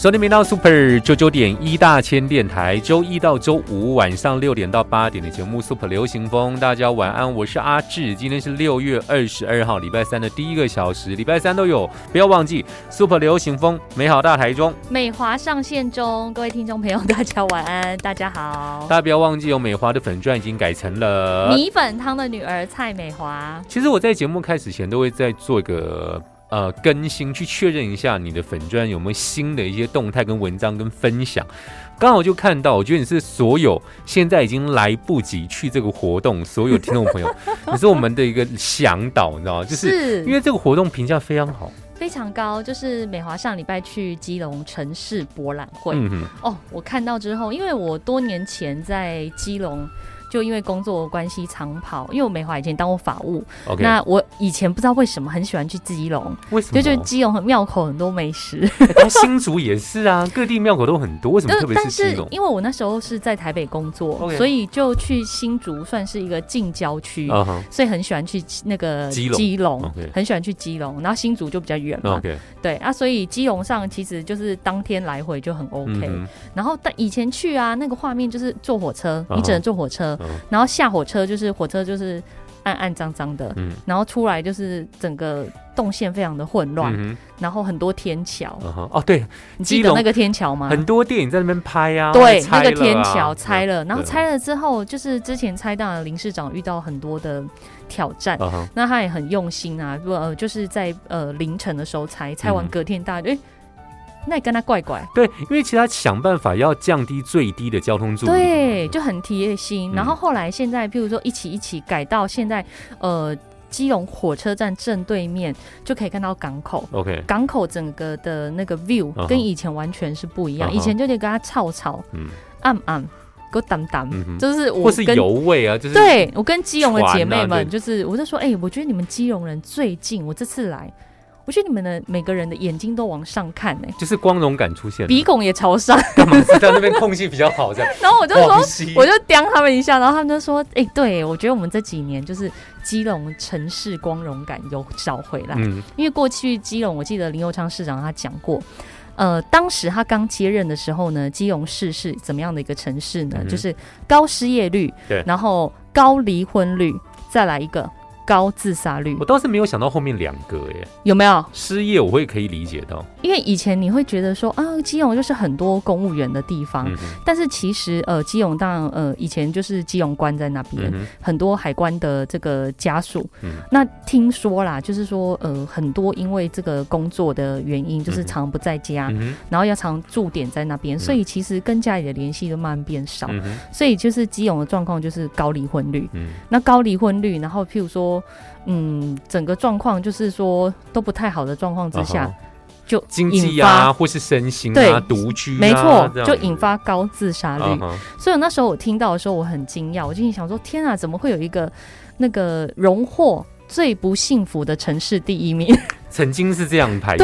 收听频道 Super 九九点一大千电台，周一到周五晚上六点到八点的节目 Super 流行风，大家晚安，我是阿志，今天是六月二十二号，礼拜三的第一个小时，礼拜三都有，不要忘记 Super 流行风，美好大台中，美华上线中，各位听众朋友，大家晚安，大家好。大家不要忘记有美华的粉钻已经改成了。米粉汤的女儿蔡美华，其实我在节目开始前都会再做一个呃更新，去确认一下你的粉砖有没有新的一些动态跟文章跟分享。刚好就看到，我觉得你是所有现在已经来不及去这个活动，所有听众朋友，你是我们的一个向导，你知道吗？就是是因为这个活动评价非常好。非常高，就是美华上礼拜去基隆城市博览会、嗯，哦，我看到之后，因为我多年前在基隆。就因为工作关系长跑，因为我美华以前当过法务那我以前不知道为什么很喜欢去基隆，为什么？就觉得基隆很庙口很多美食。它新竹也是啊，各地庙口都很多，为什么特别但是是基隆？因为我那时候是在台北工作所以就去新竹算是一个近郊区。所以很喜欢去那个基隆很喜欢去基隆，然后新竹就比较远嘛对啊，所以基隆上其实就是当天来回就很 OK。嗯然后但以前去啊，那个画面就是坐火车，你只能坐火车，然后下火车就是火车就是暗暗脏脏的，嗯。然后出来就是整个动线非常的混乱，嗯然后很多天桥，哦对，你记得那个天桥吗？很多电影在那边拍啊，对，那个天啊桥拆了，然后拆了之后，就是之前拆到的林市长遇到很多的挑战，那他也很用心啊，不呃，就是在呃凌晨的时候拆，拆完嗯隔天大家就哎、那也跟他怪怪，对，因为其他想办法要降低最低的交通阻力，对，就很贴心。嗯。然后后来现在，譬如说一起一起改到现在，呃，基隆火车站正对面就可以看到港口。，OK，港口整个的那个 view 跟以前完全是不一样，以前就得跟他吵吵嗯。暗暗，给我挡挡，就是我或是跟油味啊，就是对我跟基隆的姐妹们，就是我就说，哎、我觉得你们基隆人最近，我这次来，我觉得你们的每个人的眼睛都往上看、哎，就是光荣感出现了，鼻孔也朝上，干嘛？是在那边空气比较好，这样。然后我就说，我就刁他们一下，然后他们就说，哎、对我觉得我们这几年就是基隆城市光荣感有找回来，嗯。因为过去基隆，我记得林佑昌市长他讲过。呃，当时他刚接任的时候呢，基隆市是怎么样的一个城市呢？嗯就是高失业率，对。然后高离婚率，再来一个高自杀率。我，倒是没有想到后面两个耶，有没有？失业我会可以理解到，因为以前你会觉得说啊，基隆就是很多公务员的地方，嗯但是其实呃，基隆当然呃，以前就是基隆关在那边，嗯很多海关的这个家属。嗯。那听说啦，就是说呃，很多因为这个工作的原因，就是常不在家，嗯然后要常驻点在那边，所以其实跟家里的联系就慢慢变少。嗯所以就是基隆的状况就是高离婚率，嗯。那高离婚率，然后譬如说，嗯，整个状况就是说都不太好的状况之下，就经济引发啊，或是身心对啊，独居啊，没错就引发高自杀率。所以那时候我听到的时候，我很惊讶，我心想说：天啊，怎么会有一个那个荣获最不幸福的城市第一名？曾经是这样排序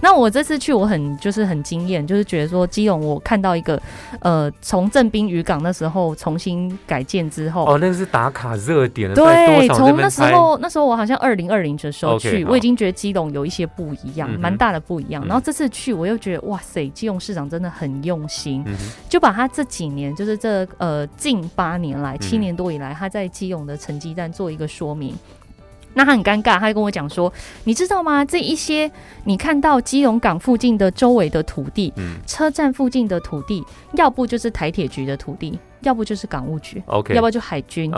那我这次去，我很就是很惊艳，就是觉得说基隆，我看到一个呃，从正滨渔港那时候重新改建之后。哦，那个是打卡热点的，对，从那时候，那时候我好像二零二零的时候去，好我已经觉得基隆有一些不一样蛮、大的不一样。嗯然后这次去，我又觉得哇塞，基隆市长真的很用心，嗯就把他这几年，就是这呃近八年来、嗯七年多以来，他在基隆的成绩单做一个说明。那他很尴尬，他就跟我讲说：“你知道吗？这一些你看到基隆港附近的周围的土地，嗯。车站附近的土地，要不就是台铁局的土地，要不就是港务局，，OK，要不就海军，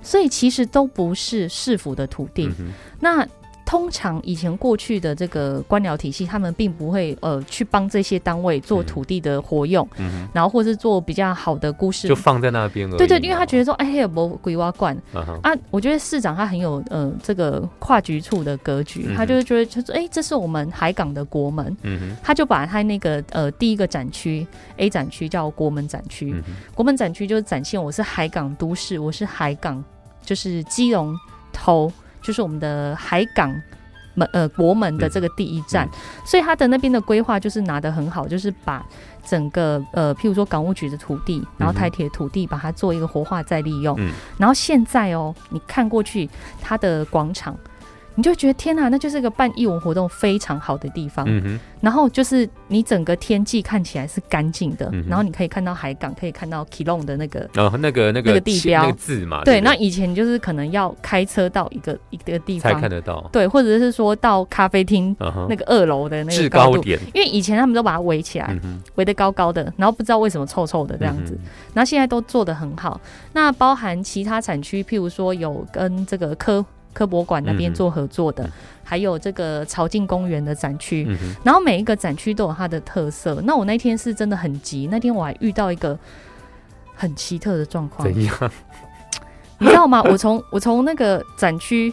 所以其实都不是市府的土地。嗯那通常以前过去的这个官僚体系，他们并不会呃去帮这些单位做嗯土地的活用，嗯。然后或是做比较好的估哼，市就。放在那边而已嘛。对对，因为他觉得说，哎，有没鬼挖罐啊？我觉得市长他很有呃这个跨局处的格局，嗯他就是觉得他说，哎，这是我们海港的国门，嗯哼，他就把他那个呃第一个展区 A 展区叫国门展区，国门展区就是展现我是海港都市，我是海港，就是基隆头，就是我们的海港门呃国门的这个第一站，嗯。所以它的那边的规划就是拿得很好，就是把整个呃譬如说港务局的土地，然后台铁土地把它做一个活化再利用，嗯。然后现在哦，你看过去它的广场。你就觉得天哪，那就是一个办义文活动非常好的地方。嗯，然后就是你整个天际看起来是干净的，嗯然后你可以看到海港，可以看到 Kilong 的那个。然后那个那个那个地标。那个字嘛，对，不那以前就是可能要开车到一个一个地方。才方，看得到，对，或者是说到咖啡厅那个二楼的那个高度，高点，因为以前他们都把它围起来，嗯，围得高高的，然后不知道为什么臭臭的这样子，嗯然后现在都做得很好。那包含其他产区，譬如说有跟这个科科博馆那边做合作的，嗯。还有这个朝境公园的展区，嗯，然后每一个展区都有它的特色。那我那天是真的很急，那天我还遇到一个很奇特的状况，怎样？你知道吗？我从我从那个展区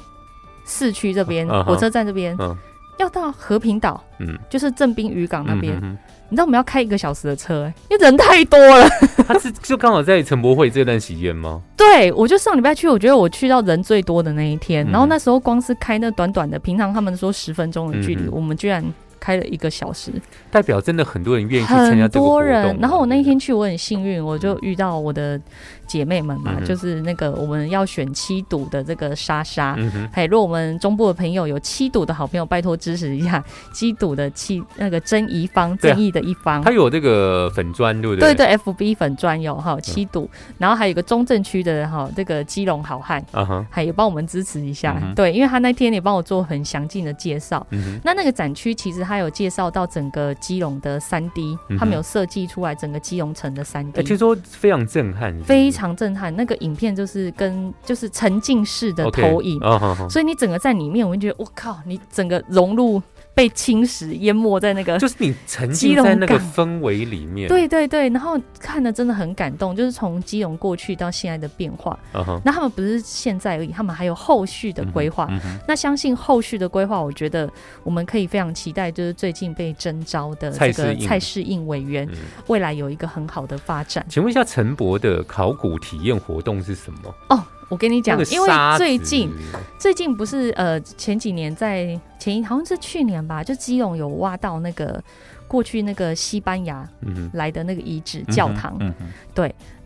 市区这边，火车站这边，嗯。要到和平岛，嗯，就是正滨渔港那边，嗯哼你知道我们要开一个小时的车、欸，因为人太多了。是就刚好在陈博会这段期间吗？对，我就上礼拜去，我觉得我去到人最多的那一天，嗯然后那时候光是开那短短的，平常他们说十分钟的距离，嗯我们居然开了一个小时，代表真的很多人愿意去参加这个活动多人。然后我那一天去，我很幸运，我就遇到我的姐妹们嘛，嗯就是那个我们要选七赌的这个莎莎。嗯哼，嘿，如果我们中部的朋友有七赌的好朋友，拜托支持一下七赌的七那个争一方，对啊正义的一方。他有这个粉砖，对不对？对对，FB 粉砖有哈七赌，然后还有一个中正区的哈这个基隆好汉，啊哈，还有帮我们支持一下。嗯对，因为他那天也帮我做很详尽的介绍。嗯哼，那那个展区其实他有介绍到整个基隆的三 D，、嗯他们有设计出来整个基隆城的三 D，、哎听说非常震撼，是是？非常震撼。那个影片就是跟就是沉浸式的投影。所以你整个在里面，我就觉得我靠，你整个融入被侵蚀淹没在那个。就是你沉浸在那个氛围里面，，对对对，然后看的真的很感动，就是从基隆过去到现在的变化。那他们不是现在而已，他们还有后续的规划。那相信后续的规划，我觉得我们可以非常期待，就是最近被征召的这个蔡适应委员，嗯未来有一个很好的发展。请问一下，陈博的考古体验活动是什么？哦，我跟你讲那，个因为最近最近不是呃前几年在前一好像是去年吧，就基隆有挖到那个过去那个西班牙来的那个遗址教堂，嗯哼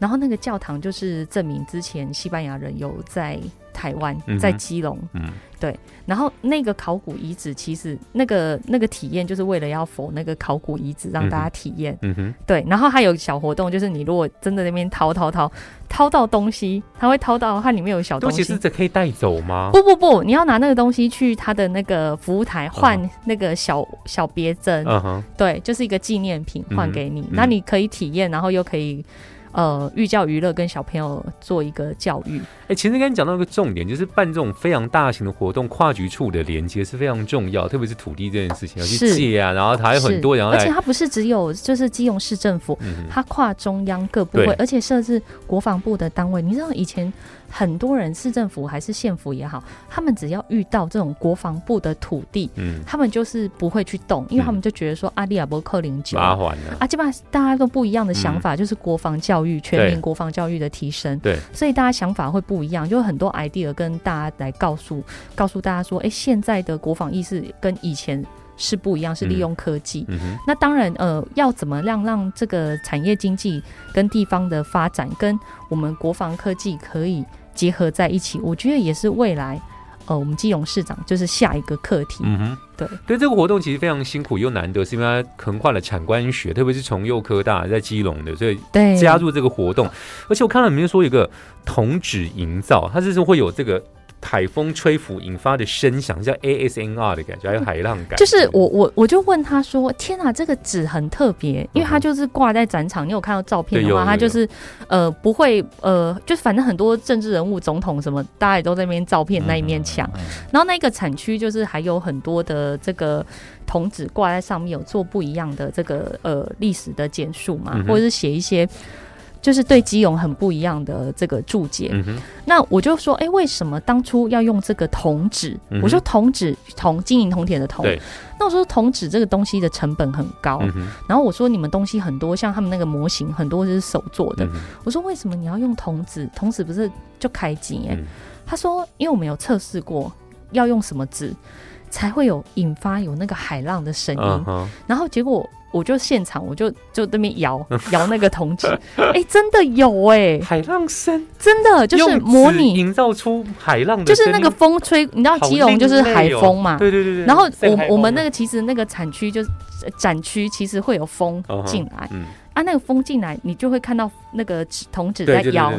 然后那个教堂就是证明之前西班牙人有在台湾在基隆嗯然后那个考古遗址，其实那个那个体验就是为了要否那个考古遗址让大家体验。嗯哼，对，然后还有小活动，就是你如果真的那边掏掏掏掏到东西，他会掏到它里面有小东西东西是。这可以带走吗？不不不，你要拿那个东西去他的那个服务台换那个小、小别针，嗯哼，对，就是一个纪念品嗯换给你。嗯那你可以体验，然后又可以呃寓教于乐，跟小朋友做一个教育。哎、其实刚刚讲到一个重点，就是办这种非常大型的活动，跨局处的连接是非常重要，特别是土地这件事情要去是借啊，然后还有很多人而且它不是只有就是基隆市政府，嗯，它跨中央各部会，而且设置国防部的单位。你知道以前很多人市政府还是县府也好，他们只要遇到这种国防部的土地，嗯，他们就是不会去动，因为嗯他们就觉得说阿利亚伯克零九麻烦了，啊，基本上大家都不一样的想法，就是国防教育、全对。民国防教育的提升。对，所以大家想法会不一样，就有很多 idea 跟大家来告诉告诉大家说，哎、现在的国防意识跟以前是不一样，是利用科技。嗯哼，那当然，呃，要怎么样让这个产业经济跟地方的发展跟我们国防科技可以结合在一起，我觉得也是未来。呃，我们基隆市长就是下一个课题，嗯哼，对对，这个活动其实非常辛苦又难得，是因为它横跨了产官学，特别是从幼科大在基隆的，所以对，加入这个活动。而且我看到里面说有一个铜纸营造，它就是会有这个海风吹拂引发的声响，叫 ASNR 的感觉，还有海浪感。就是我我我就问他说：“天啊，这个纸很特别，因为它就是挂在展场。你有看到照片的话，它就是呃不会呃，就是反正很多政治人物、总统什么，大家也都在那边照片那一面墙。然后那个产区就是还有很多的这个铜纸挂在上面，有做不一样的这个呃历史的简述嘛，或者是写一些。”就是对基隆很不一样的这个注解，嗯，那我就说，哎、为什么当初要用这个铜纸？嗯我说铜纸，铜金银铜铁的铜。那我说铜纸这个东西的成本很高，嗯，然后我说你们东西很多，像他们那个模型很多是手做的。嗯我说为什么你要用铜纸？铜纸不是就开机他说因为我们有测试过，要用什么纸才会有引发有那个海浪的声音。然后结果我就现场我就就那边摇 摇那个铜纸，哎、真的有哎、海浪声。真的就是模拟营造出海浪的，就是那个风吹，你知道好基隆就是海风嘛。对对对对。然后我我们那个其实那个产区就是呃展区，其实会有风进来嗯，啊，那个风进来，你就会看到那个纸铜纸在摇，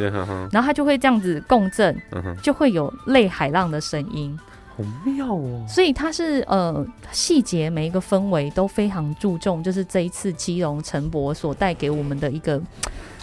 然后它就会这样子共振，嗯，就会有类海浪的声音。好妙哦。所以它是呃细节每一个氛围都非常注重，就是这一次基隆陈博所带给我们的一个。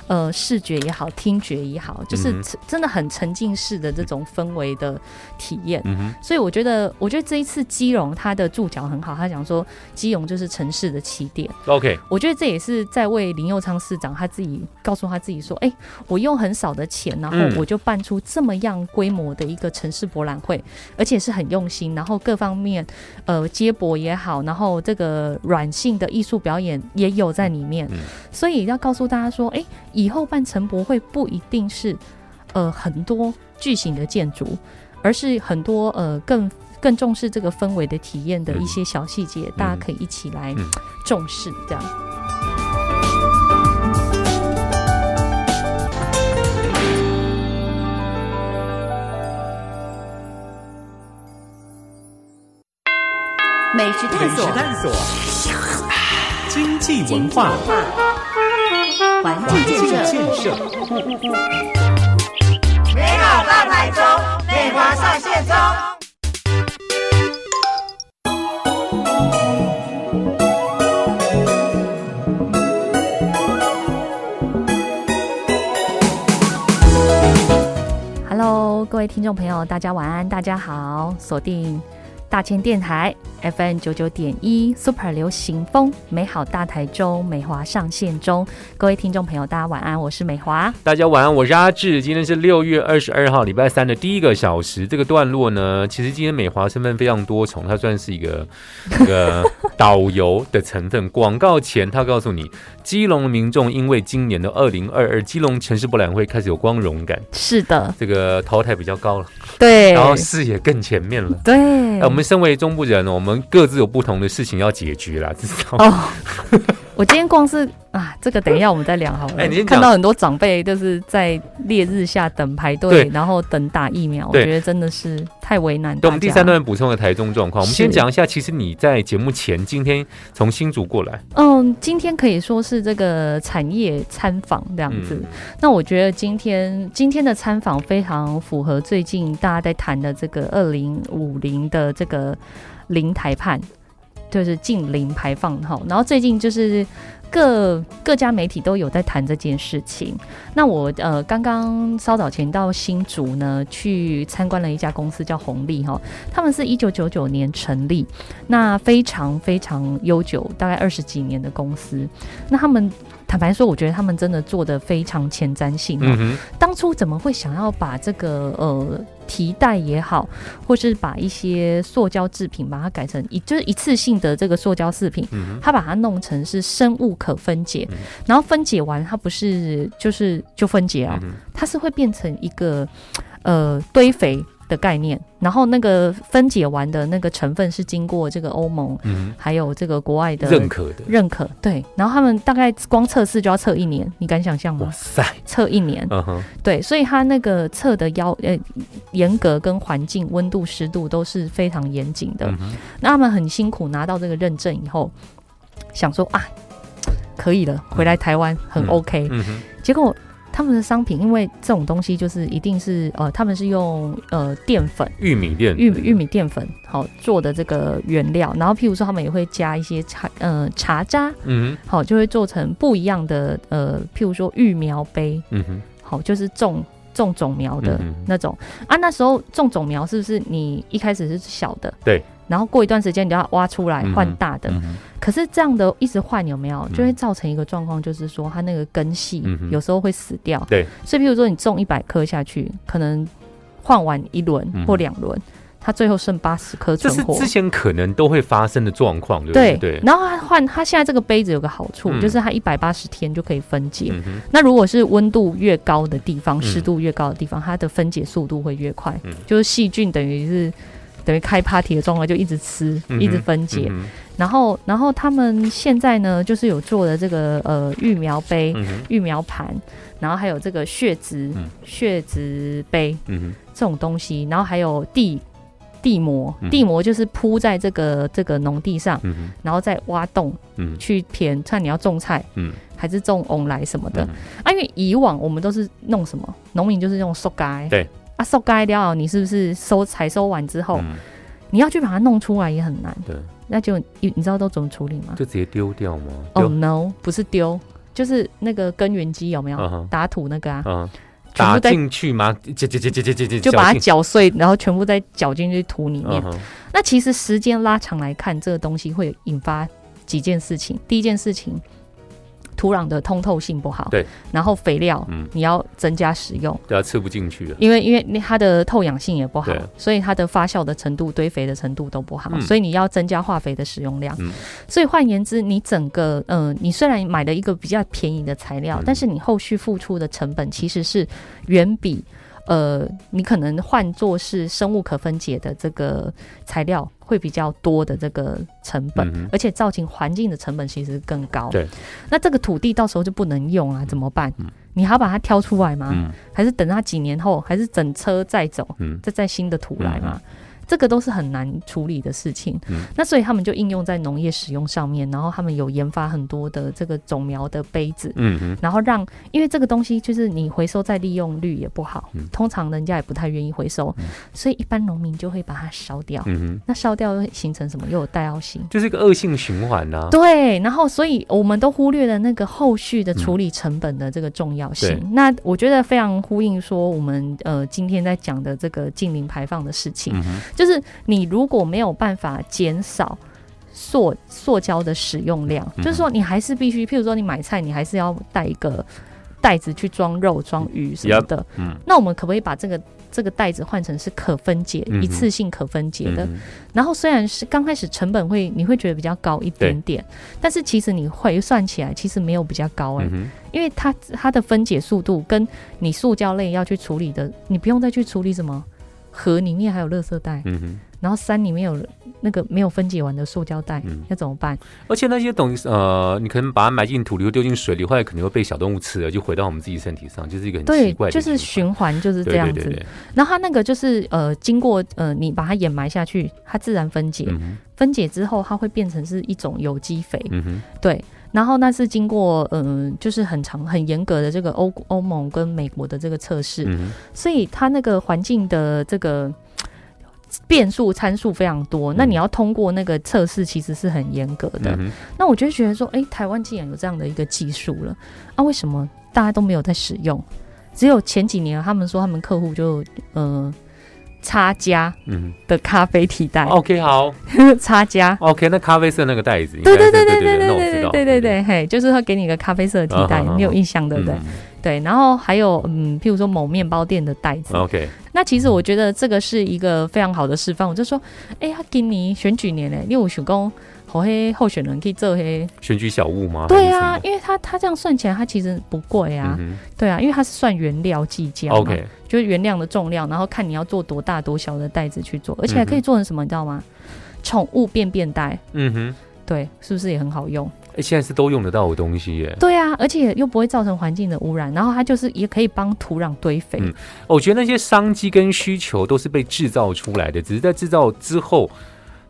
呃，视觉也好，听觉也好，就是嗯真的很沉浸式的这种氛围的体验。嗯，所以我觉得，我觉得这一次基隆它的注脚很好，他讲说基隆就是城市的起点。OK，我觉得这也是在为林佑昌市长他自己告诉他自己说，哎、我用很少的钱，然后嗯。我就办出这么样规模的一个城市博览会，而且是很用心，然后各方面呃接驳也好，然后这个软性的艺术表演也有在里面，嗯。所以要告诉大家说，哎、以后办城博会不一定是呃很多巨型的建筑，而是很多呃更。更重视这个氛围的体验的一些小细节，大家可以一起来嗯重视，这样。美食探索，探索，经济文化，环境建设，美好大台中，美华上线中。Hello，各位听众朋友，大家晚安，大家好，锁定大千电台 FM 九九点一 Super 流行风，美好大台中，美华上线中。各位听众朋友，大家晚安，我是美华。大家晚安，我是阿志。今天是六月二十二号，礼拜三的第一个小时。这个段落呢，其实今天美华身份非常多重，它算是一个 一个导游的成分。广告前，他告诉你，基隆的民众因为今年的二零二二基隆城市博览会开始有光荣感，是的，这个头台比较高了，对，然后视野更前面了。对，哎，我们身为中部人，我们各自有不同的事情要解决啦，至少。哦，我今天光是啊，这个等一下我们再聊好了。哎看到很多长辈就是在烈日下等排队，然后等打疫苗，我觉得真的是太为难。对，我们第三段补充的台中状况，我们先讲一下。其实你在节目前，今天从新竹过来，嗯，今天可以说是这个产业参访这样子。嗯那我觉得今天今天的参访非常符合最近大家在谈的这个二零五零的这个零台判，就是近零排放哈。然后最近就是各各家媒体都有在谈这件事情。那我呃刚刚稍早前到新竹呢，去参观了一家公司叫红利哈，他们是一九九九年成立，那非常非常悠久，大概二十几年的公司。那他们坦白说，我觉得他们真的做的非常前瞻性、哦。嗯哼，当初怎么会想要把这个呃提袋也好，或是把一些塑胶制品把它改成一就是一次性的这个塑胶制品，嗯，它把它弄成是生物可分解，嗯然后分解完它不是就是就分解啊，嗯它是会变成一个呃堆肥的概念，然后那个分解完的那个成分是经过这个欧盟嗯。还有这个国外的，认可的。认可，对，然后他们大概光测试就要测一年，你敢想象吗？哇塞，测一年，嗯哼，对，所以他那个测的要呃严格跟环境温度湿度都是非常严谨的。嗯，那他们很辛苦拿到这个认证以后，想说啊可以了，回来台湾很嗯。OK，、嗯哼，结果他们的商品，因为这种东西就是一定是呃，他们是用呃淀粉、玉米淀，玉玉米淀粉好做的这个原料，然后譬如说他们也会加一些茶呃茶渣，嗯好就会做成不一样的呃，譬如说育苗杯，嗯哼，好就是种种种苗的那种、啊。那时候种种苗是不是你一开始是小的？对。然后过一段时间你就要挖出来换大的，可是这样的一直换有没有，嗯就会造成一个状况，就是说它那个根系有时候会死掉。对，所以譬如说你种一百颗下去，可能换完一轮或两轮，它最后剩八十颗存活。是之前可能都会发生的状况，对不对对？然后它换它现在这个杯子有个好处，嗯就是它一百八十天就可以分解。嗯，那如果是温度越高的地方，嗯湿度越高的地方，它的分解速度会越快。嗯就是细菌等于是等于开 party 的状况，就一直吃，一直分解。嗯然后，然后他们现在呢，就是有做的这个呃育苗杯、嗯，育苗盘，然后还有这个血脂、嗯。血脂杯嗯，这种东西，然后还有地地膜嗯，地膜就是铺在这个这个农地上，嗯，然后再挖洞嗯。去填，看你要种菜嗯。还是种翁来什么的。嗯啊，因为以往我们都是弄什么，农民就是用塑胶，对，啊，收该掉，你是不是收采收完之后，嗯你要去把它弄出来也很难，对，那就你你知道都怎么处理吗？就直接丢掉吗？哦、丢，no，不是丢，就是那个根源机有没有、打土那个啊？全部在进去吗？就把它搅碎，然后全部再搅进去土里面。那其实时间拉长来看，这个东西会引发几件事情。第一件事情，土壤的通透性不好，对，然后肥料、嗯你要增加使用。对啊，吃不进去了。因为因为它的透氧性也不好对，所以它的发酵的程度、堆肥的程度都不好，嗯所以你要增加化肥的使用量。嗯所以换言之，你整个呃，你虽然买了一个比较便宜的材料，嗯但是你后续付出的成本其实是远比呃，你可能换作是生物可分解的这个材料会比较多的这个成本，嗯而且造成环境的成本其实更高。对，那这个土地到时候就不能用啊，怎么办？嗯你还要把它挑出来吗？嗯还是等它几年后，还是整车再走，嗯再载新的土来嘛？这个都是很难处理的事情。嗯那所以他们就应用在农业使用上面，然后他们有研发很多的这个种苗的杯子。嗯嗯，然后让，因为这个东西就是你回收再利用率也不好，嗯通常人家也不太愿意回收，嗯所以一般农民就会把它烧掉。嗯哼，那烧掉会形成什么？又有带药性。就是一个恶性循环呐。对，然后所以我们都忽略了那个后续的处理成本的这个重要性。对那我觉得非常呼应说我们呃今天在讲的这个近零排放的事情，嗯哼，就是你如果没有办法减少。塑塑胶的使用量，嗯就是说你还是必须，譬如说你买菜，你还是要带一个袋子去装肉、装鱼什么的。嗯那我们可不可以把这个这个袋子换成是可分解、嗯一次性可分解的？嗯然后虽然是刚开始成本会你会觉得比较高一点点，但是其实你回算起来其实没有比较高哎、嗯，因为它它的分解速度跟你塑胶类要去处理的，你不用再去处理什么河里面还有垃圾袋，嗯哼。然后山里面有那个没有分解完的塑胶袋，嗯。要怎么办？而且那些东西，呃，你可能把它埋进土里或丢进水里，后来可能会被小动物吃了，就回到我们自己身体上，就是一个很奇怪，的就是循循环就是这样子。对对对对，然后它那个就是呃，经过呃你把它掩埋下去，它自然分解，嗯，分解之后它会变成是一种有机肥，嗯哼，对，然后那是经过嗯、呃就是很长很严格的这个欧欧盟跟美国的这个测试，嗯，所以它那个环境的这个变数参数非常多，那嗯你要通过那个测试其实是很严格的。嗯，那我就觉得说，哎、台湾既然有这样的一个技术了，啊，为什么大家都没有在使用？只有前几年他们说他们客户就呃差加嗯。的咖啡替代。哼，OK，好。差加。，OK，那咖啡色那个袋子，对对对对对对对对对对对，嘿，就是会给你一个咖啡色的替代，你有印象对不对？嗯对，然后还有嗯，譬如说某面包店的袋子，，OK，那其实我觉得这个是一个非常好的示范。我就说，哎、他给你选举年嘞，你有想讲和黑候选人可以做黑？选举小物吗？对啊，因为他他这样算起来，他其实不贵啊。对啊，因为它是算原料计价，OK，就是原料的重量，然后看你要做多大多小的袋子去做，而且还可以做成什么，你知道吗？宠物便便袋，嗯哼，对，是不是也很好用？哎，现在是都用得到的东西耶。对啊，而且又不会造成环境的污染，然后它就是也可以帮土壤堆肥。嗯我觉得那些商机跟需求都是被制造出来的，只是在制造之后，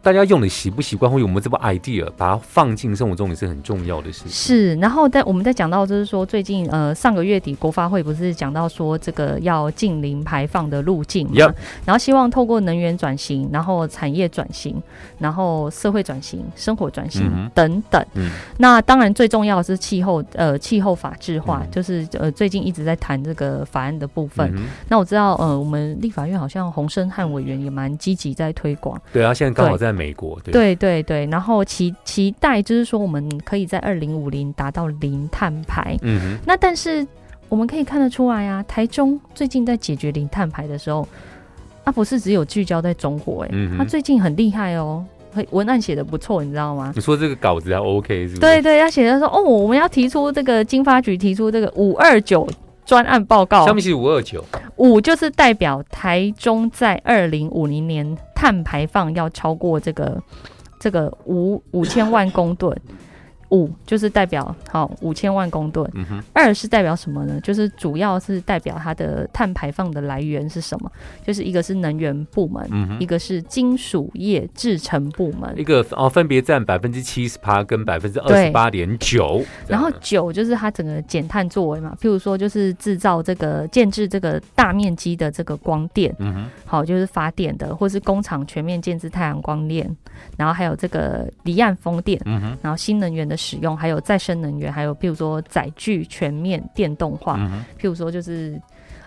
大家用的习不习惯，或有没有这部 idea，把它放进生活中也是很重要的事情。是，然后在我们在讲到就是说，最近呃上个月底国发会不是讲到说这个要近零排放的路径嘛 Yep 然后希望透过能源转型，然后产业转型，然后社会转型、生活转型、嗯等等。嗯那当然最重要的是气候呃气候法制化，嗯就是呃最近一直在谈这个法案的部分。嗯那我知道呃我们立法院好像洪生汉委员也蛮积极在推广。对啊，现在刚好在美国，对对对对，然后期期待就是说，我们可以在二零五零达到零碳排。嗯哼，那但是我们可以看得出来啊，台中最近在解决零碳排的时候，啊不是只有聚焦在中火、欸，嗯哼他最近很厉害哦，很文案写的不错，你知道吗？你说这个稿子还 OK 是不是？对对，他写的说哦，我们要提出这个经发局提出这个五二九专案报告上，面是五二九，五就是代表台中在二零五零年碳排放要超过这个这个五五千万公吨，五就是代表好五千万公吨，嗯，二是代表什么呢？就是主要是代表它的碳排放的来源是什么？就是一个是能源部门，嗯一个是金属业制成部门一，个哦，分别占百分之七十八跟百分之二十八点九，然后九就是它整个减碳作为嘛，譬如说就是制造这个建制这个大面积的这个光电，嗯哼，好就是发电的，或是工厂全面建制太阳光电，然后还有这个离岸风电，嗯哼，然后新能源的使用，还有再生能源，还有譬如说载具全面电动化，嗯，譬如说就是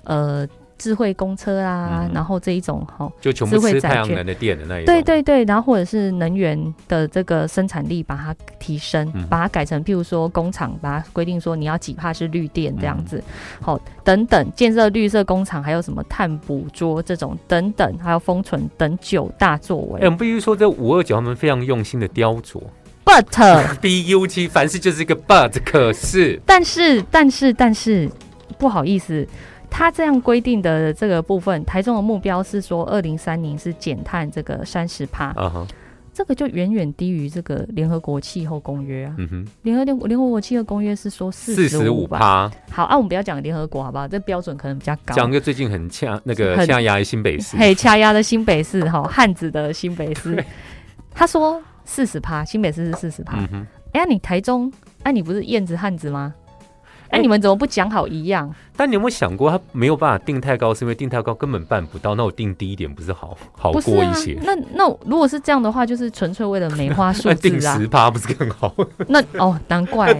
呃智慧公车啊，嗯然后这一种哈。就全部吃太阳能的电的那一种，对对对，然后或者是能源的这个生产力把它提升，嗯把它改成譬如说工厂把它规定说你要几帕是绿电这样嗯子，好、等等建设绿色工厂，还有什么碳捕捉这种等等，还有封存等九大作为。哎，我们必须说，这五二九他们非常用心的雕琢 But，B U T，凡事就是一个 but，可是，但是但是但是不好意思，他这样规定的这个部分，台中的目标是说二零三零是减碳这个三十帕，这个就远远低于这个联合国气候公约啊。嗯哼，联合联联合国气候公约是说四四十十五吧？好啊，我们不要讲联合国好不好？这标准可能比较高。讲个最近很掐那个掐压的新北市，嘿，掐压的新北市哈，汉子的新北市，他说四十趴，新北市是四十趴。哎、呀，你台中，哎、你不是燕子汉子吗？哎、哎你们怎么不讲好一样？但你有没有想过，他没有办法定太高，是因为定太高根本办不到？那我定低一点不是好好过一些？，那那如果是这样的话，就是纯粹为了梅花数那定字啊十。趴不是更好？那哦，难怪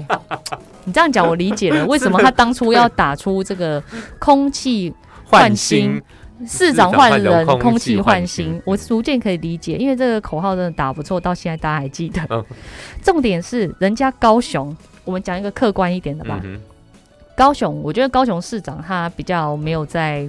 你这样讲，我理解了为什么他当初要打出这个空气 换新市长换人，空气换换新，新我逐渐可以理解，因为这个口号真的打不错，到现在大家还记得。嗯重点是人家高雄，我们讲一个客观一点的吧。嗯高雄，我觉得高雄市长他比较没有在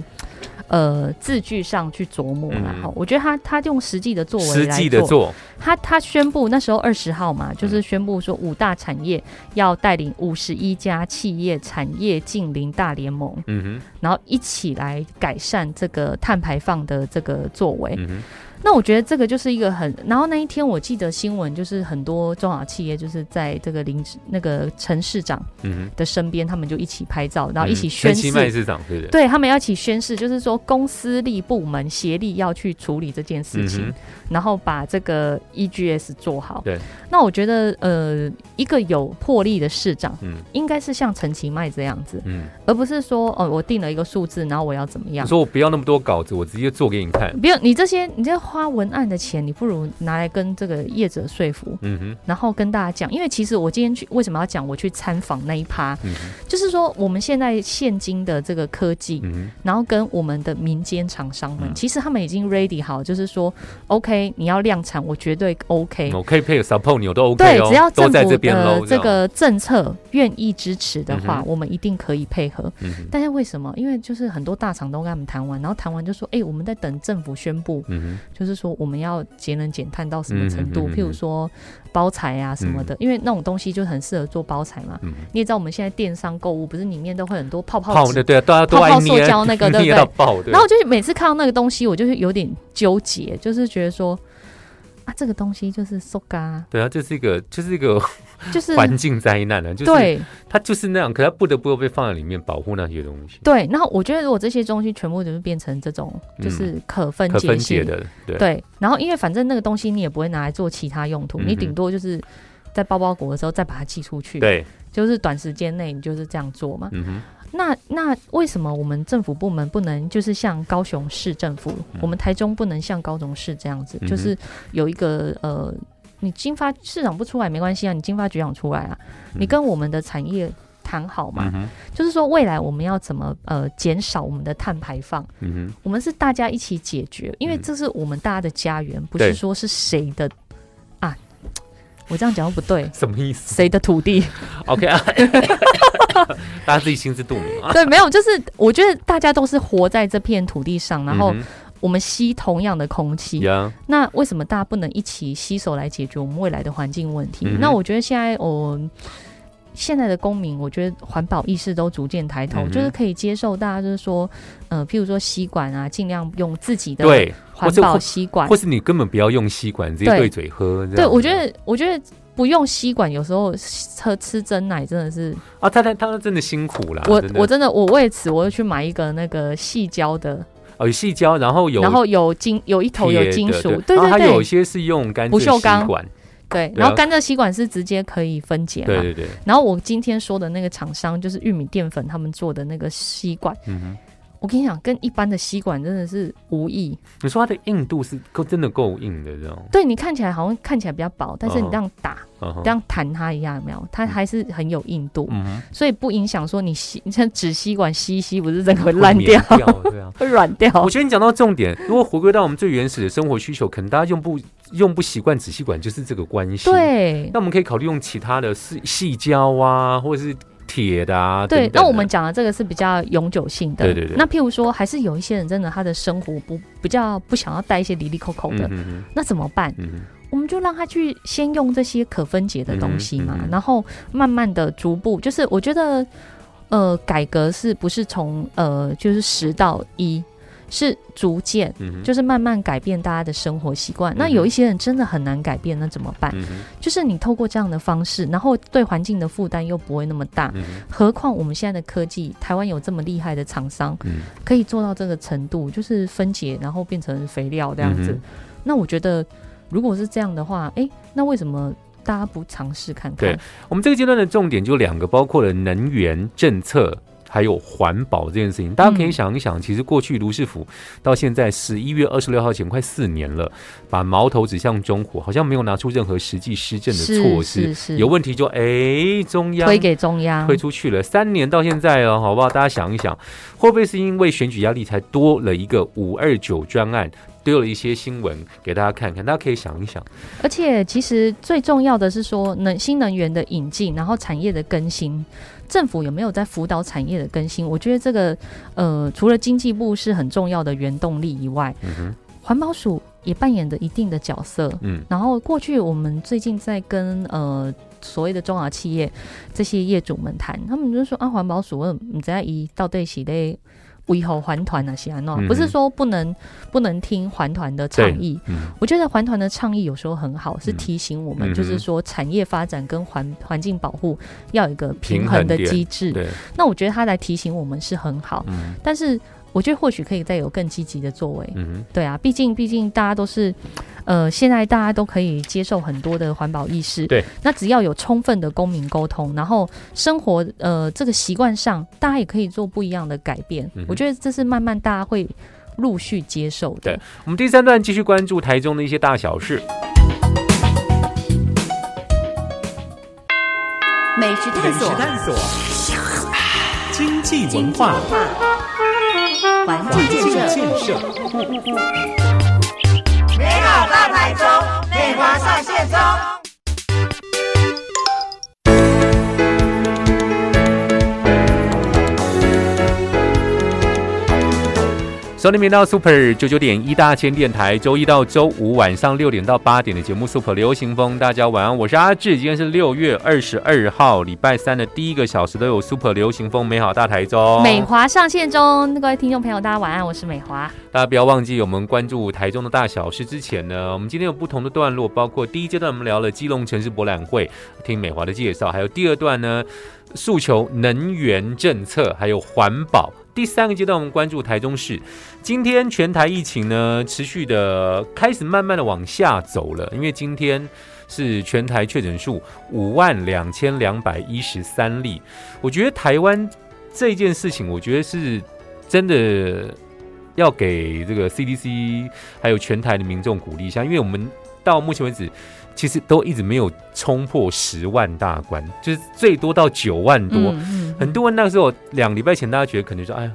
呃字句上去琢磨啦。嗯、我觉得他他用实际的作，为实来做。际的做，他他宣布那时候二十号嘛，嗯就是宣布说五大产业要带领五十一家企业产业近邻大联盟，嗯然后一起来改善这个碳排放的这个作为。嗯哼，那我觉得这个就是一个很，然后那一天我记得新闻就是很多中小企业就是在这个林那个陈市长嗯，的身边，他们就一起拍照，然后一起嗯宣陈其迈誓。市长对不对？对他们要一起宣誓，就是说公司立部门协力要去处理这件事情，嗯然后把这个 EGS 做好。对，那我觉得呃，一个有魄力的市长，嗯应该是像陈其迈这样子，嗯，而不是说哦，我定了一个数字，然后我要怎么样你。说我不要那么多稿子，我直接做给你看。不要你这些，你这花文案的钱，你不如拿来跟这个业者说服，嗯哼，然后跟大家讲。因为其实我今天去为什么要讲我去参访那一趴，嗯，就是说我们现在现今的这个科技，嗯，然后跟我们的民间厂商们，嗯其实他们已经 ready 好，就是说 OK，你要量产，我绝对 OK。我可以配 support 你，我都 OK 对，哦，只要政府。的这个政策愿意支持的话，嗯我们一定可以配合。嗯哼，但是为什么？因为就是很多大厂都跟他们谈完，然后谈完就说：“哎、我们在等政府宣布，嗯就是说我们要节能减碳到什么程度？譬如说包材啊什么的，因为那种东西就很适合做包材嘛。嗯你也知道，我们现在电商购物不是里面都会很多泡，泡纸泡的对啊，大家都泡泡塑胶那个对不对然后就是每次看到那个东西，我就是有点纠结，就是觉得说啊，这个东西就是塑嘎，对啊，这是一个就是一个 就是环境灾难啊，就是对。它就是那样，可它不得不被放在里面保护那些东西，对。然后我觉得，如果这些东西全部就是变成这种就是可分嗯可解性分解的，对。对，然后因为反正那个东西你也不会拿来做其他用途，嗯你顶多就是在包包裹的时候再把它寄出去，，对，就是短时间内你就是这样做嘛。嗯哼，那那为什么我们政府部门不能就是像高雄市政府，嗯。我们台中不能像高雄市这样子，嗯就是有一个呃，你经发市长不出来没关系啊，你经发局长出来啊，你跟我们的产业谈好嘛，嗯，就是说未来我们要怎么呃减少我们的碳排放，嗯，我们是大家一起解决，因为嗯。这是我们大家的家园，不是说是谁的啊。我这样讲又不对，什么意思谁的土地？？OK 啊，大家自己心知肚明啊。对，没有，就是我觉得大家都是活在这片土地上，然后嗯我们吸同样的空气那为什么大家不能一起携手来解决我们未来的环境问题？嗯那我觉得现在我、现在的公民，我觉得环保意识都逐渐抬头，嗯就是可以接受大家就是说，呃，譬如说吸管啊，尽量用自己的对，环保吸管或。是你根本不要用吸管，直接对对嘴喝。这对，我觉得，我觉得不用吸管，有时候喝吃真奶真的是，啊，他他他真的辛苦啦。我真我真的我为此我又去买一个那个细胶的，哦有细胶，然后有然后有金有一头有金属，对，对对它有一些是用干不锈钢管，对，然后甘蔗吸管是直接可以分解嘛，对对对，然后我今天说的那个厂商就是玉米淀粉他们做的那个吸管，嗯哼。我跟你讲，跟一般的吸管真的是无异。你说它的硬度是够真的够硬的这种，对你看起来好像看起来比较薄，但是你哦这样打、这样弹它一下，有没有？它还是很有硬度，嗯哼，所以不影响说你吸，你像纸吸管吸一吸，不是整个会会烂掉，掉，对啊。会软掉我。觉得你讲到重点，如果回归到我们最原始的生活需求，可能大家用不用不习惯纸吸管，就是这个关系。，对那我们可以考虑用其他的细细胶啊，或者是铁的啊。对等，等那我们讲的这个是比较永久性的。对对对那譬如说，还是有一些人真的他的生活不比较不想要带一些离离扣扣的，嗯哼那怎么办？嗯我们就让他去先用这些可分解的东西嘛，然后慢慢的逐步，就是我觉得，呃，改革是不是从呃就是十到一，是逐渐。嗯，就是慢慢改变大家的生活习惯。那有一些人真的很难改变，那怎么办？嗯就是你透过这样的方式，然后对环境的负担又不会那么大。嗯何况我们现在的科技，台湾有这么厉害的厂商，嗯可以做到这个程度，就是分解然后变成肥料这样子。嗯那我觉得，如果是这样的话，诶，那为什么大家不尝试看看对？我们这个阶段的重点就两个，包括了能源政策。还有环保这件事情，大家可以嗯想一想，其实过去卢氏府到现在十一月二十六号前快四年了，把矛头指向中国，好像没有拿出任何实际施政的措施。有问题就哎，中央推给中央，推出去了，三年到现在了，好不好？大家想一想，会不会是因为选举压力才多了一个五二九专案，丢了一些新闻给大家看看？大家可以想一想，而且其实最重要的是说，能新能源的引进，然后产业的更新，政府有没有在辅导产业的更新？我觉得这个呃，除了经济部是很重要的原动力以外，环保署也扮演着一定的角色。嗯然后过去我们最近在跟呃所谓的中小企业这些业主们谈，他们就说啊，环保署你在一到底是咧维护环团啊，西安诺，嗯。哼不是说不能不能听环团的倡议。嗯。我觉得环团的倡议有时候很好，是嗯。提醒我嗯们，就是哼说产业发展跟环环境保护要有一个平衡的点机制。那我觉得他来提醒我们是很好，嗯。但是我觉得或许可以再有更积极的作为。嗯哼，对啊，毕竟毕竟大家都是，呃，现在大家都可以接受很多的环保意识。对，那只要有充分的公民沟通，然后生活呃这个习惯上，大家也可以做不一样的改变。嗯我觉得这是慢慢大家会陆续接受的。对我们第三段继续关注台中的一些大小事。美食探索，探索，经济文化，环环境境建设，建设，美好大台中，美华上线中。收听频道 Super 九九点一大千电台，周一到周五晚上六点到八点的节目 Super 流行风，大家晚安，我是阿志，今天是六月二十二号，礼拜三的第一个小时都有 Super 流行风，美好大台中，美华上线中，各位听众朋友，大家晚安，我是美华。大家不要忘记，我们关注台中的大小事之前呢，我们今天有不同的段落，包括第一阶段我们聊了基隆城市博览会，听美华的介绍，还有第二段呢，诉求能源政策，还有环保。第三个阶段，我们关注台中市。今天全台疫情呢，持续的开始慢慢的往下走了，因为今天是全台确诊数五万两千两百一十三例。我觉得台湾这件事情，我觉得是真的要给这个 CDC 还有全台的民众鼓励一下，因为我们到目前为止。其实都一直没有冲破十万大关，就是最多到九万多。很多人那个时候两礼拜前，大家觉得可能说，哎，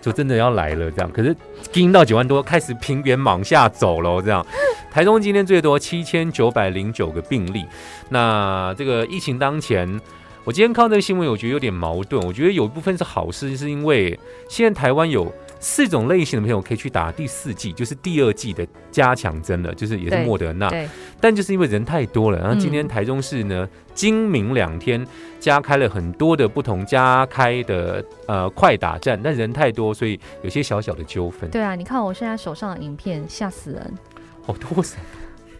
就真的要来了这样。可是经到九万多，开始平原往下走了这样。台中今天最多七千九百零九个病例。那这个疫情当前，我今天看到这个新闻，我觉得有点矛盾。我觉得有一部分是好事，是因为现在台湾有。四种类型的朋友可以去打第四季，就是第二季的加强针了，就是也是莫德纳。但就是因为人太多了，然后今天台中市呢，今明两天加开了很多的不同加开的呃快打站，但人太多，所以有些小小的纠纷。对啊，你看我现在手上的影片，吓死人，好多人。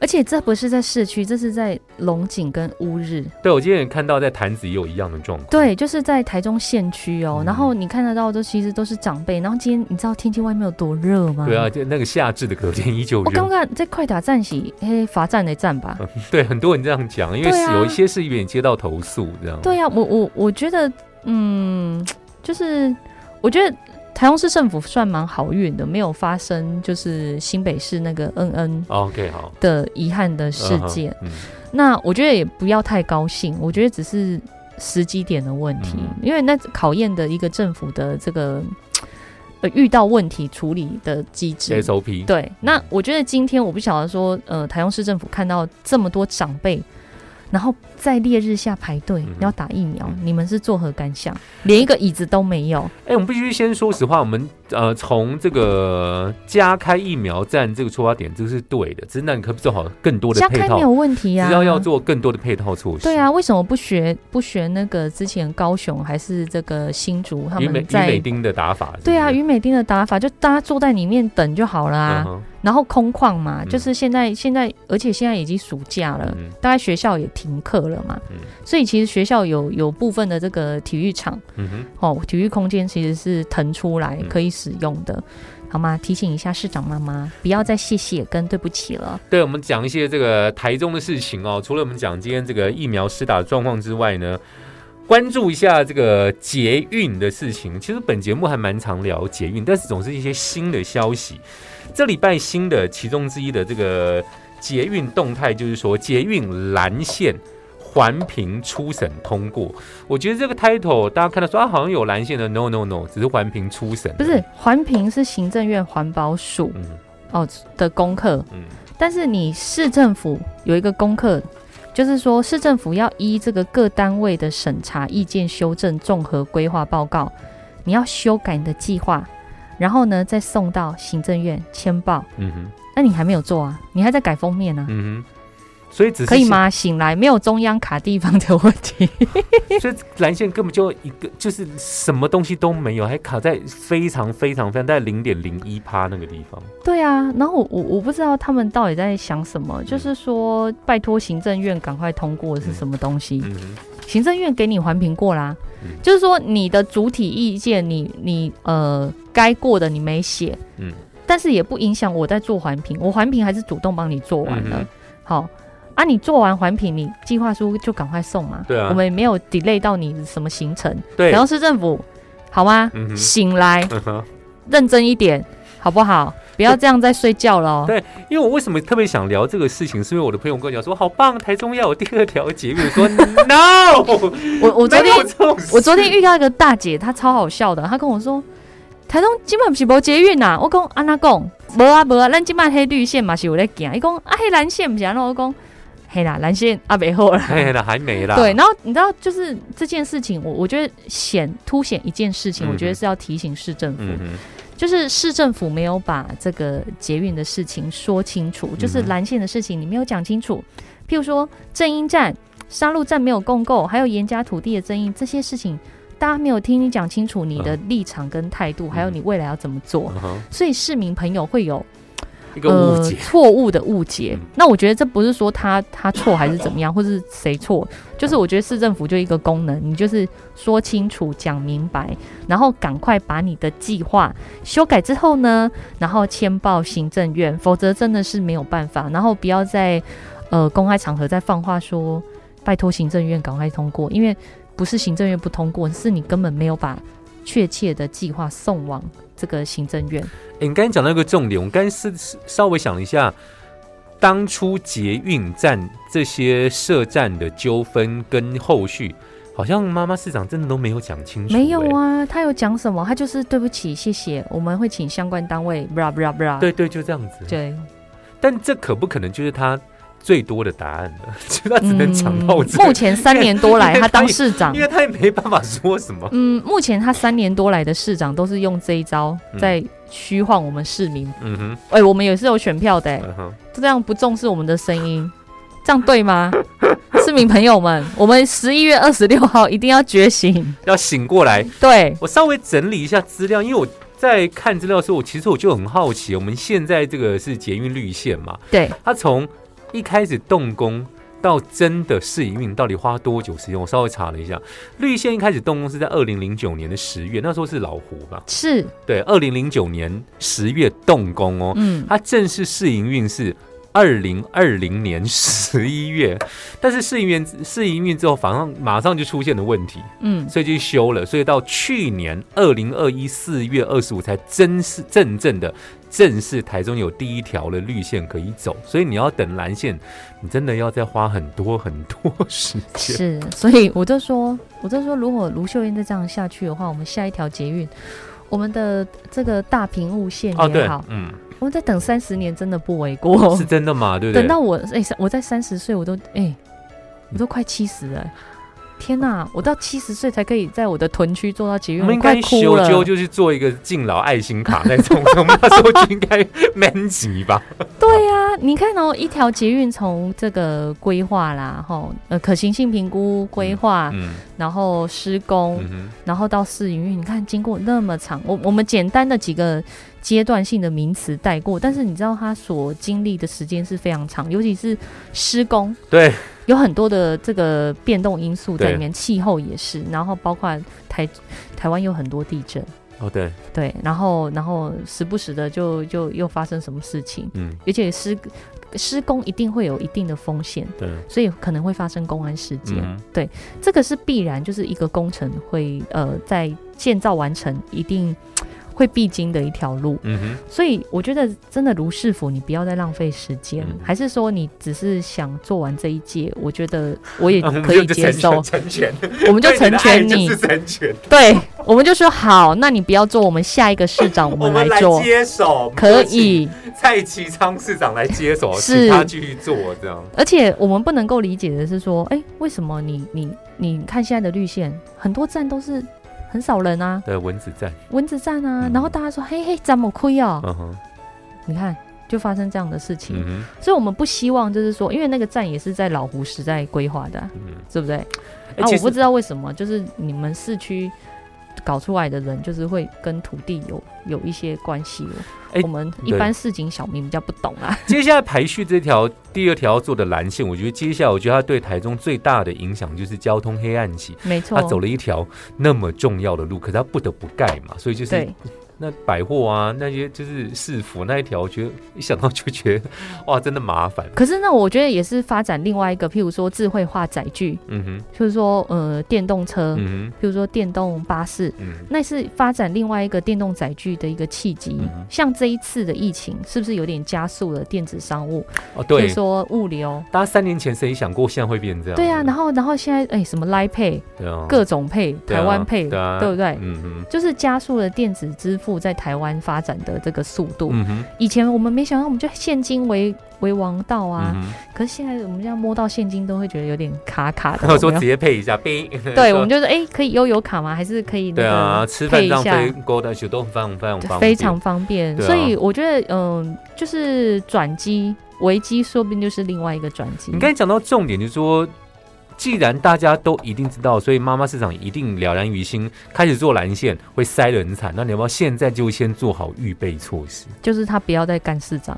而且这不是在市区，这是在龙井跟乌日。对，我今天也看到在潭子也有一样的状况。对，就是在台中县区哦。然后你看得到，这其实都是长辈。然后今天你知道天气外面有多热吗？对啊，就那个夏至的隔天依旧热。我刚刚在快打站起，嘿，罚站的站吧。对，很多人这样讲，因为有一些是有点接到投诉这样。对呀，我我我觉得，嗯，就是我觉得。台中市政府算蛮好运的，没有发生就是新北市那个恩恩 OK 好的遗憾的事件。那我觉得也不要太高兴，我觉得只是时机点的问题，因为那考验的一个政府的这个呃遇到问题处理的机制 SOP。对，那我觉得今天我不晓得说，呃，台中市政府看到这么多长辈。然后在烈日下排队要打疫苗，你们是作何感想？连一个椅子都没有。哎，我们必须先说实话，我们呃从这个加开疫苗站这个出发点，这个是对的。只是那你可不做好更多的配套？没有问题啊，只要要做更多的配套措施。对啊，为什么不学不学那个之前高雄还是这个新竹他们在于美丁的打法？对啊，于美丁的打法就大家坐在里面等就好了啊。然后空旷嘛，就是现在现在，而且现在已经暑假了，大概学校也停课了嘛，所以其实学校有有部分的这个体育场，嗯哦，体育空间其实是腾出来可以使用的，好吗？提醒一下市长妈妈，不要再谢谢跟对不起了。对，我们讲一些这个台中的事情哦，除了我们讲今天这个疫苗施打的状况之外呢，关注一下这个捷运的事情。其实本节目还蛮常聊捷运，但是总是一些新的消息。这礼拜新的其中之一的这个捷运动态，就是说捷运蓝线环评初审通过。我觉得这个 title 大家看到说啊，好像有蓝线的，no no no，只是环评初审。不是环评是行政院环保署哦的功课，嗯，但是你市政府有一个功课，就是说市政府要依这个各单位的审查意见修正综合规划报告，你要修改你的计划。然后呢，再送到行政院签报。嗯哼，那你还没有做啊？你还在改封面呢。嗯哼，所以只可以吗？醒来没有中央卡地方的问题。所以蓝线根本就一个，就是什么东西都没有，还卡在非常非常非常在零点零一趴那个地方。对啊，然后我我我不知道他们到底在想什么，就是说拜托行政院赶快通过是什么东西？行政院给你环评过啦。就是说，你的主体意见，你你呃该过的你没写，嗯，但是也不影响我在做环评，我环评还是主动帮你做完了。好啊，你做完环评，你计划书就赶快送嘛。对啊，我们也没有 delay 到你什么行程。对，然后市政府好吗？嗯醒来，认真一点，好不好？不要这样在睡觉了。对，因为我为什么特别想聊这个事情，是因为我的朋友跟我讲说，好棒，台中要有第二条捷运。说 no，我我昨天我昨天遇到一个大姐，她超好笑的，她跟我说，台中今晚是无捷运呐。我讲安那讲，无啊无啊，咱今晚黑绿线嘛是有在行。伊讲啊黑蓝线不是安那我讲黑啦蓝线啊没后了，黑啦还没啦。对，然后你知道就是这件事情，我我觉得显凸显一件事情，我觉得是要提醒市政府。就是市政府没有把这个捷运的事情说清楚，就是蓝线的事情你没有讲清楚。譬如说正英站、沙鹿站没有共购，还有严家土地的争议，这些事情大家没有听你讲清楚你的立场跟态度，还有你未来要怎么做，嗯所以市民朋友会有一个误解，错误的误解。嗯那我觉得这不是说他他错还是怎么样，或是谁错，就是我觉得市政府就一个功能，你就是说清楚、讲明白，然后赶快把你的计划修改之后呢，然后签报行政院，否则真的是没有办法。然后不要在呃公开场合再放话说，拜托行政院赶快通过，因为不是行政院不通过，是你根本没有把确切的计划送往这个行政院。诶你刚才讲到一个重点，我刚才是是稍微想了一下，当初捷运站这些设站的纠纷跟后续，好像妈妈市长真的都没有讲清楚、没有。啊，他有讲什么？他就是对不起，谢谢，我们会请相关单位，bra bra bra。对对，就这样子。对，但这可不可能就是他最多的答案了？就他只能讲到这、嗯目前三年多来，他当市长因，为他也没办法说什么。嗯，目前他三年多来的市长都是用这一招嗯在虚晃我们市民。嗯哼，哎、我们也是有选票的、就这样不重视我们的声音，这样对吗？市民朋友们，我们十一月二十六号一定要觉醒。要醒过来。对，我稍微整理一下资料，因为我在看资料的时候，我其实我就很好奇，我们现在这个是捷运绿线嘛，对，它从一开始动工到真的试营运，到底花多久时间？我稍微查了一下，绿线一开始动工是在二零零九年的十月，那时候是老胡吧？是，对，二零零九年十月动工哦，嗯，它正式试营运是二零二零年十一月，但是试营运试营运之后，反正马上就出现了问题，嗯，所以就修了，所以到去年二零二一四月二十五才真是真正的正式台中有第一条的绿线可以走，所以你要等蓝线，你真的要再花很多很多时间。是，所以我就说，我就说，如果卢秀燕再这样下去的话，我们下一条捷运，我们的这个大屏雾线也好，，嗯，我们再等三十年真的不为过是。真的嘛？对不对？等到我哎、我在三十岁，我都哎、我都快七十了、天哪、我到七十岁才可以在我的屯区做到捷运，我们应快哭该修了。纠就是做一个敬老爱心卡那种，我们那时候就应该 man 级吧？对呀、你看哦，一条捷运从这个规划啦，吼，呃，可行性评估、规划，嗯然后施工，嗯，然后到试营运，你看经过那么长，我我们简单的几个阶段性的名词带过，但是你知道它所经历的时间是非常长，尤其是施工，对，有很多的这个变动因素在里面，气候也是，然后包括台台湾有很多地震，哦对，对，然后然后时不时的就就又发生什么事情，嗯。而且施施工一定会有一定的风险，对，所以可能会发生公安事件。嗯。这个是必然，就是一个工程会呃在建造完成一定会必经的一条路。嗯哼，所以我觉得真的卢师傅，你不要再浪费时间，嗯还是说你只是想做完这一届？我觉得我也 可以接受，成全，我们就成全你对我们就说好，那你不要做，我们下一个市长我 我们来做，接手，可以。蔡其昌市长来接手，是他继续做这样。而且我们不能够理解的是说，哎、为什么你你你看现在的绿线，很多站都是很少人啊，对，蚊子站，蚊子站啊，嗯。然后大家说，嘿嘿，怎么亏哦？嗯哼，你看，就发生这样的事情，嗯，所以我们不希望就是说，因为那个站也是在老胡时代规划的对不对？欸，啊，我不知道为什么，就是你们市区搞出来的人，就是会跟土地有有一些关系哦。哎我们一般市井小民比较不懂啊。接下来排序这条第二条做的蓝线，我觉得接下来我觉得它对台中最大的影响就是交通黑暗期。没错，他走了一条那么重要的路，可是他不得不盖嘛，所以就是对，那百货啊，那些就是市府那一条，我觉得一想到就觉得哇，真的麻烦。可是那，我觉得也是发展另外一个，譬如说智慧化载具，嗯哼，就是说呃电动车，嗯哼譬如说电动巴士，嗯，那是发展另外一个电动载具的一个契机。嗯像这一次的疫情，是不是有点加速了电子商务？哦对譬如，说物流。大家三年前谁想过现在会变这样？对啊，然后然后现在哎，什么 Line Pay、对啊，各种配、台湾配，对啊，对不对？嗯哼，就是加速了电子支付富在台湾发展的这个速度。嗯，以前我们没想到，我们就现金为为王道啊，嗯，可是现在我们这样摸到现金都会觉得有点卡卡的。然后说直接配一下，哔，对，说我们就是哎、可以悠游卡吗？还是可以那对啊，个吃饭这样飞？勾的就都非常非常方便，非常方便，所以我觉得，嗯、就是转机危机，说不定就是另外一个转机。你刚才讲到重点，就是说，既然大家都一定知道，所以妈妈市场一定了然于心，开始做蓝线会塞得很惨。那你要不要现在就先做好预备措施？就是他不要再干市长，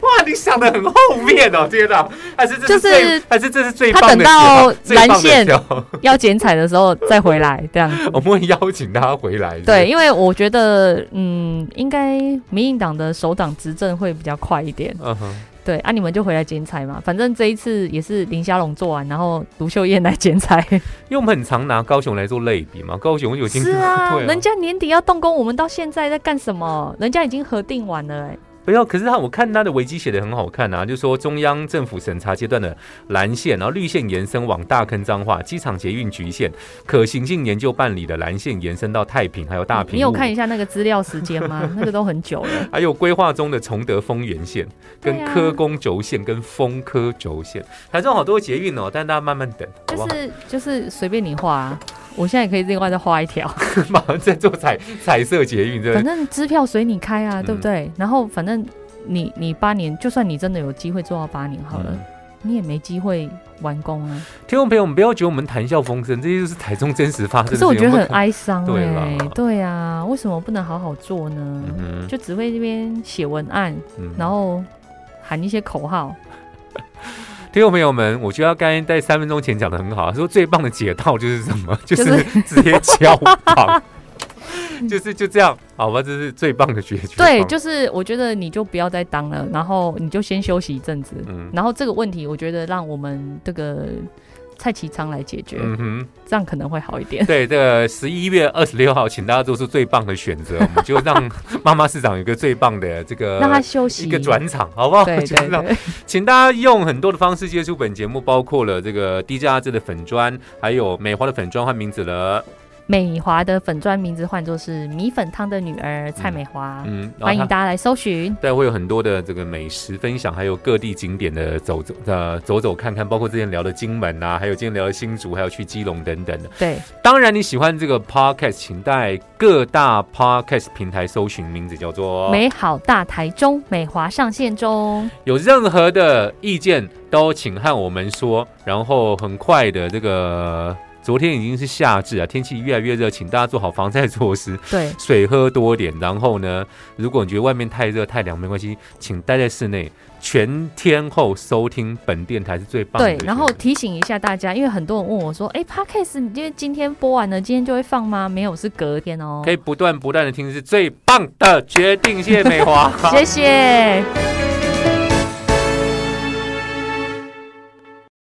哇，你想的很后面哦，天哪！还是这就是是最，还是这是最他等到蓝线要剪彩的时候再回来这样。我们会邀请他回来。是是对，，因为我觉得，嗯，应该民进党的首党执政会比较快一点。嗯哼，对啊，你们就回来剪彩嘛，反正这一次也是林佳龙做完，然后卢秀燕来剪彩。因为我们很常拿高雄来做类比嘛，高雄有经是啊，对人家年底要动工，我们到现在在干什么？人家已经核定完了、哎，不要，可是他我看他的维基写的很好看啊，就说中央政府审查阶段的蓝线，然后绿线延伸往大坑彰化、机场捷运局线，可行性研究办理的蓝线延伸到太平，还有大平。你有看一下那个资料时间吗？那个都很久了。还有规划中的崇德丰原线、跟科工轴线、跟丰科轴线，台中好多捷运哦，但大家慢慢等？就是就是随便你画、啊，我现在也可以另外再画一条，马上在做彩彩色捷运，对不反？正支票随你开啊，对不嗯对？然后反正你你八年，就算你真的有机会做到八年好了，嗯你也没机会完工啊。听众朋友们，不要觉得我们谈笑风生，这些就是台中真实发生的事情。可是我觉得很哀伤对哎、啦对啊，为什么不能好好做呢？嗯就只会这边写文案，嗯然后喊一些口号。听众朋友们，我觉得刚才在三分钟前讲的很好，说最棒的解套就是什么？就 就是是直接交棒，就是就这样，好吧？这是最棒的解决。对，就是我觉得你就不要再当了，然后你就先休息一阵子，嗯然后这个问题，我觉得让我们这个蔡其昌来解决，嗯哼，这样可能会好一点。对，这个十一月二十六号，请大家做出最棒的选择，我们就让 妈妈市长有一个最棒的这个让他休息。一个转场，好不好？对 就是让对对，请大家用很多的方式接触本节目，包括了这个低价制的粉砖，还有美华的粉砖换名字了，美华的粉砖名字换作是米粉汤的女儿蔡美华，嗯，欢迎大家来搜寻。对，会有很多的这个美食分享，还有各地景点的走走呃走走看看，包括之前聊的金门啊，还有今天聊的新竹，还有去基隆等等的。对，当然，你喜欢这个 podcast，请在各大 podcast 平台搜寻名字叫做美好大台中，美华上线中。有任何的意见都请和我们说，然后很快的这个。昨天已经是夏至啊，天气越来越热，请大家做好防晒措施，对，水喝多点。然后呢，如果你觉得外面太热太凉，没关系，请待在室内，全天候收听本电台是最棒的。，对然后提醒一下大家，因为很多人问我说：“哎，Podcast，你因为今天播完了，今天就会放吗？”没有，是隔天哦可。以不断不断的听是最棒的决定。谢谢美华，谢谢。